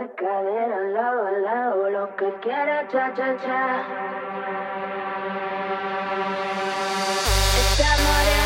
de cadera, lado a lado, lo que quiera, cha, cha, cha. Este amor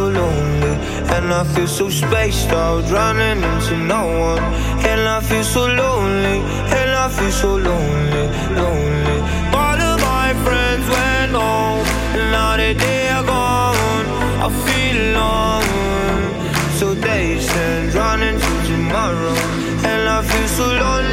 so lonely, and I feel so spaced out, running into no one, and I feel so lonely, and I feel so lonely, lonely. All of my friends went home, and now that they are gone, I feel alone. So days and running to tomorrow, and I feel so lonely,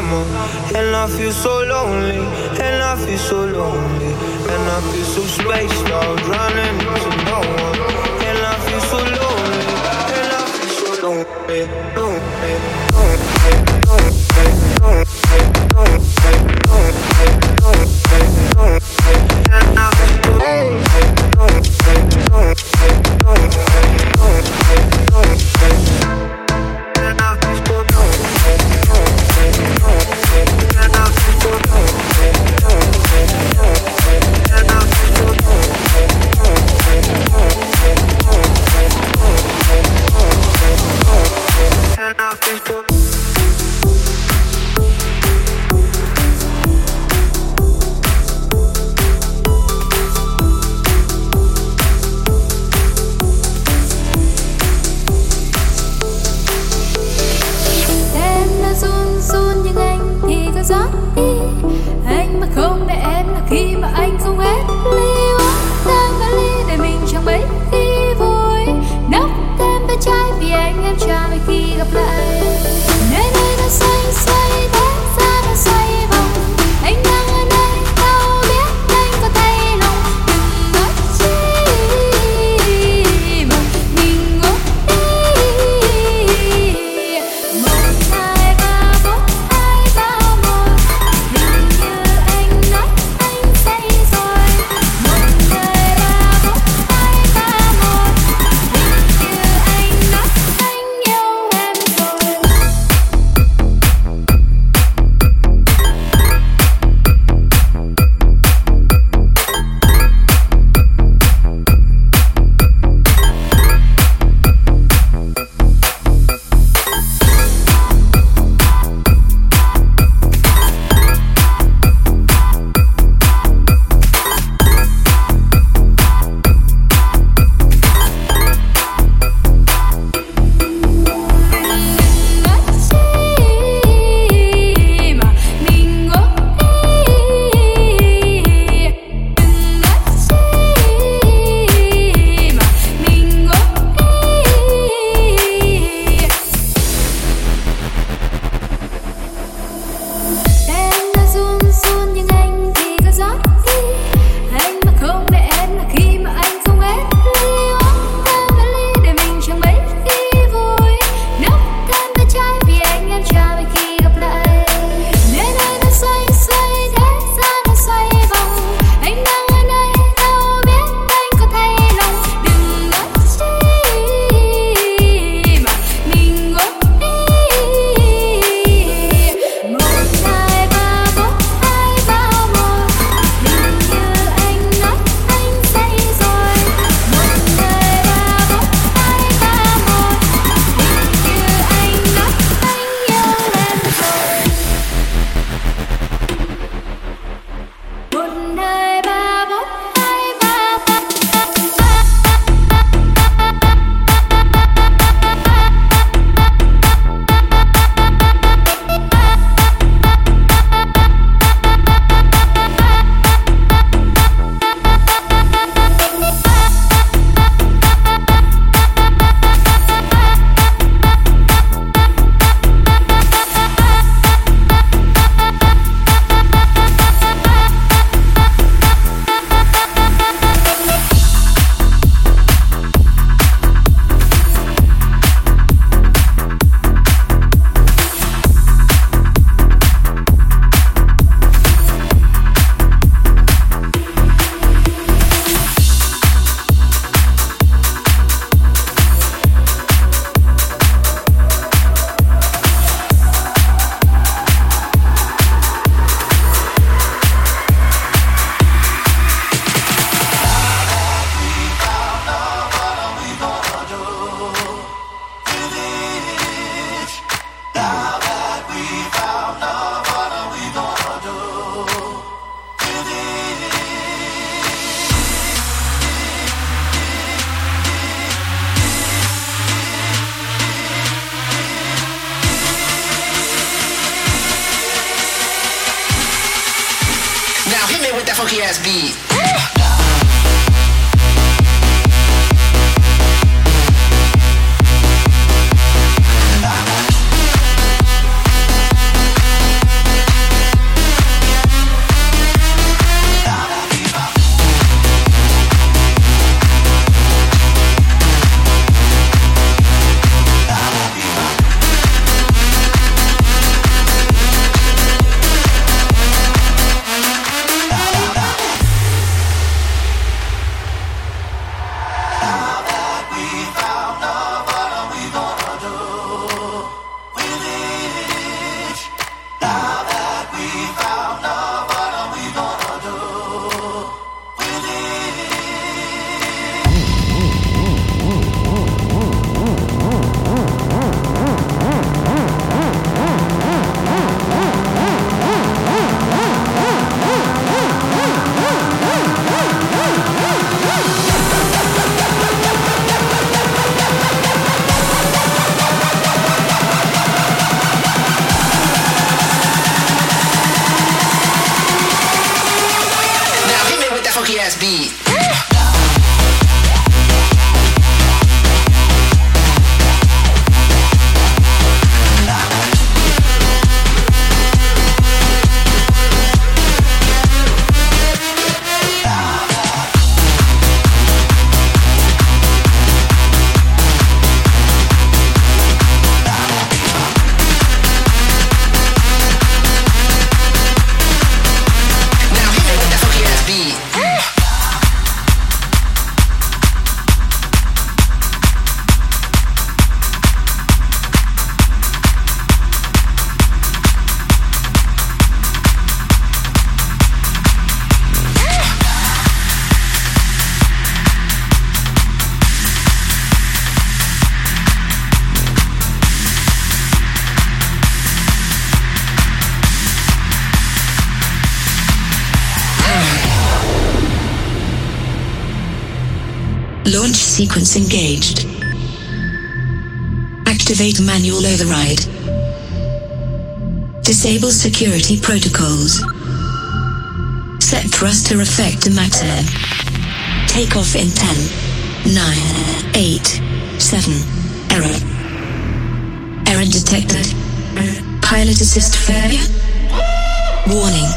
and I feel so lonely, and I feel so lonely, and I feel so spaced out, running to no one, and I feel so lonely, and I feel so lonely, lonely, lonely, Em funky ass beat. Sequence engaged. Activate manual override. Disable security protocols. Set thruster effect to maximum. Take off in 10, 9, 8, 7. Error. Error detected. Pilot assist failure. Warning.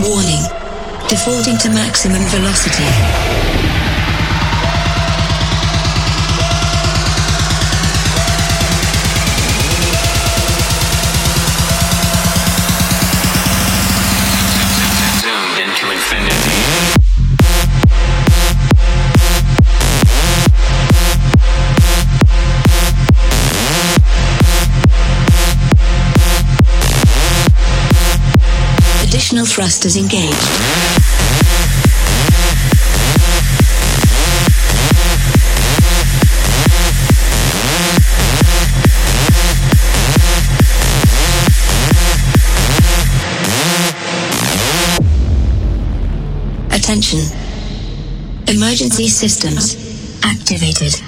Warning. Defaulting to maximum velocity. Thrusters engaged. Attention. Emergency systems activated.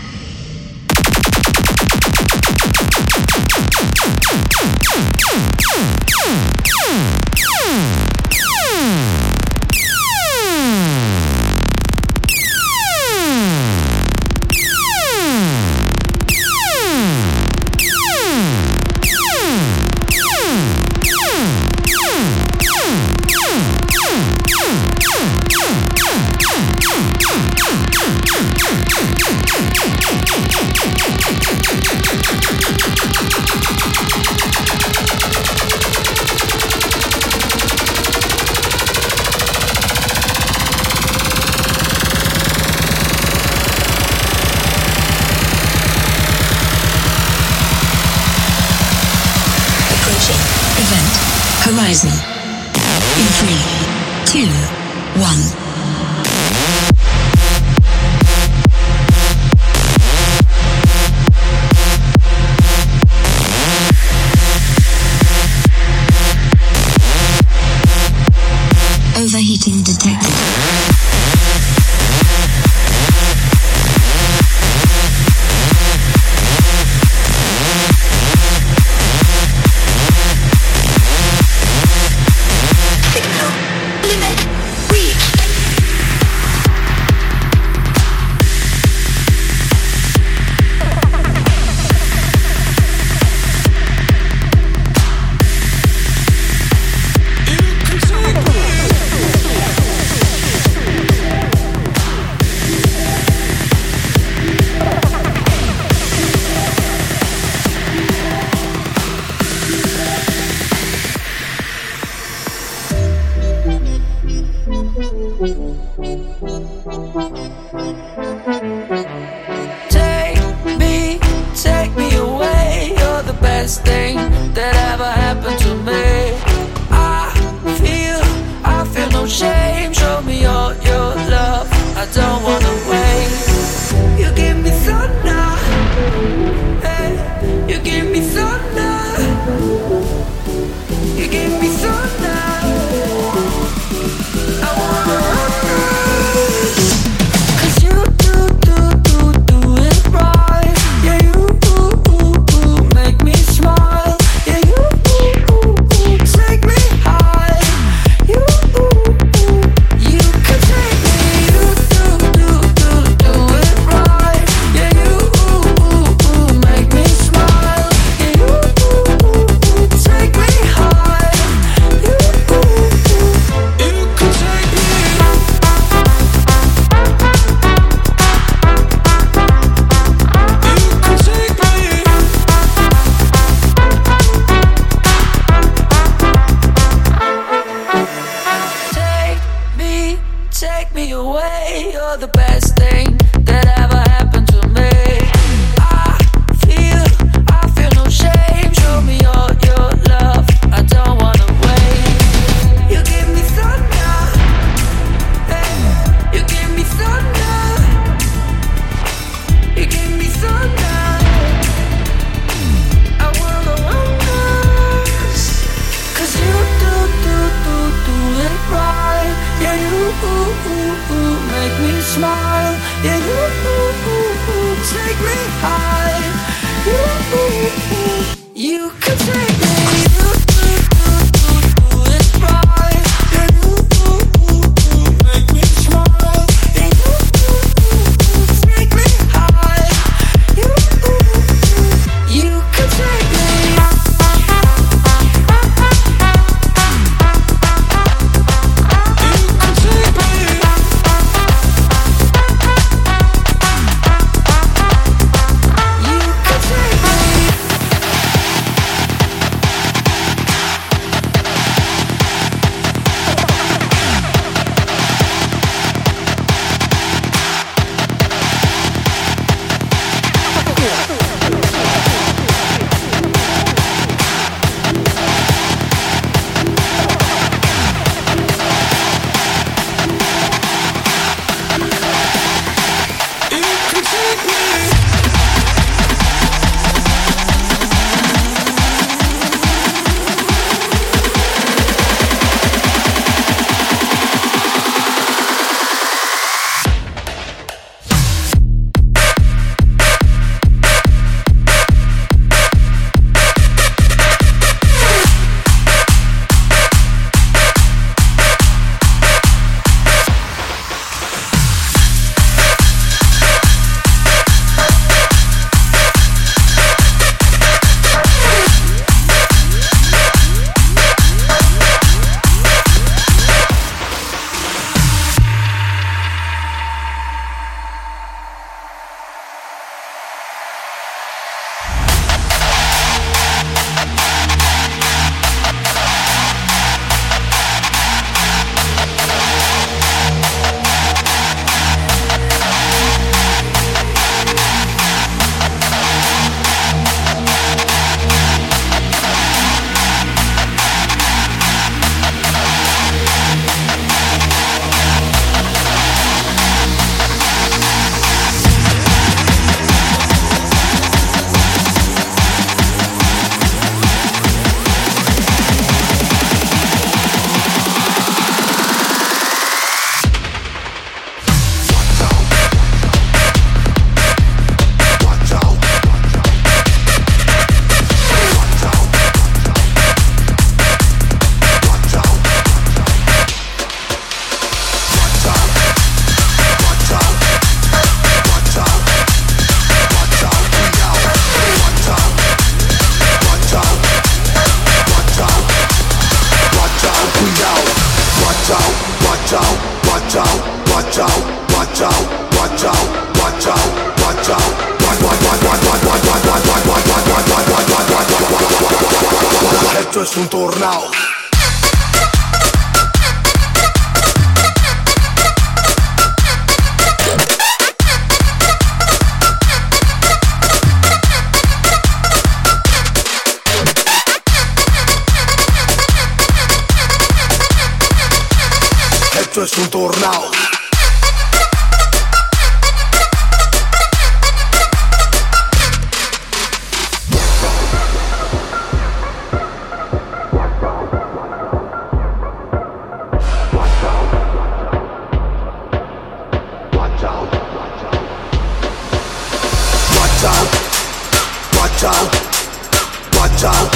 Watch out,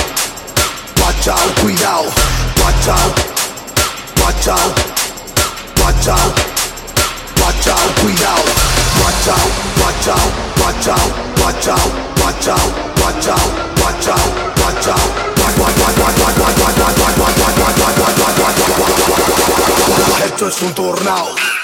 watch out, cuidado. Watch out, watch out, watch out, watch out, cuidado. Watch out, watch out, watch out, watch out, watch out, watch out, watch out, watch out. Esto es un tornado.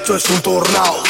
Esto es un tornado.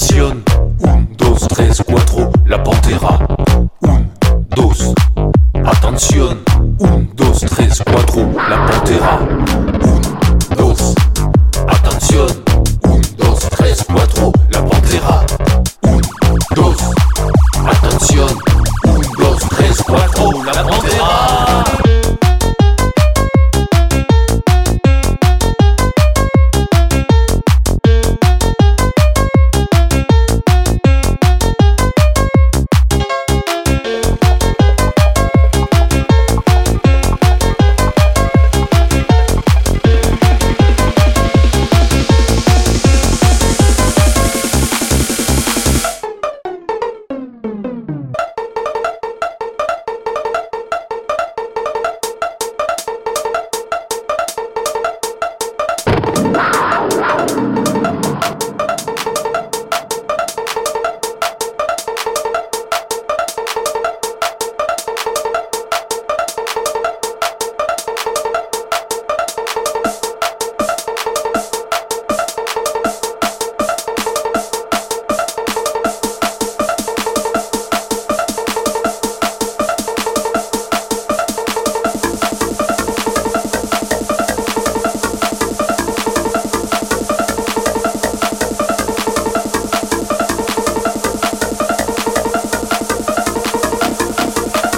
1, 2, 3, 4, la Pantera.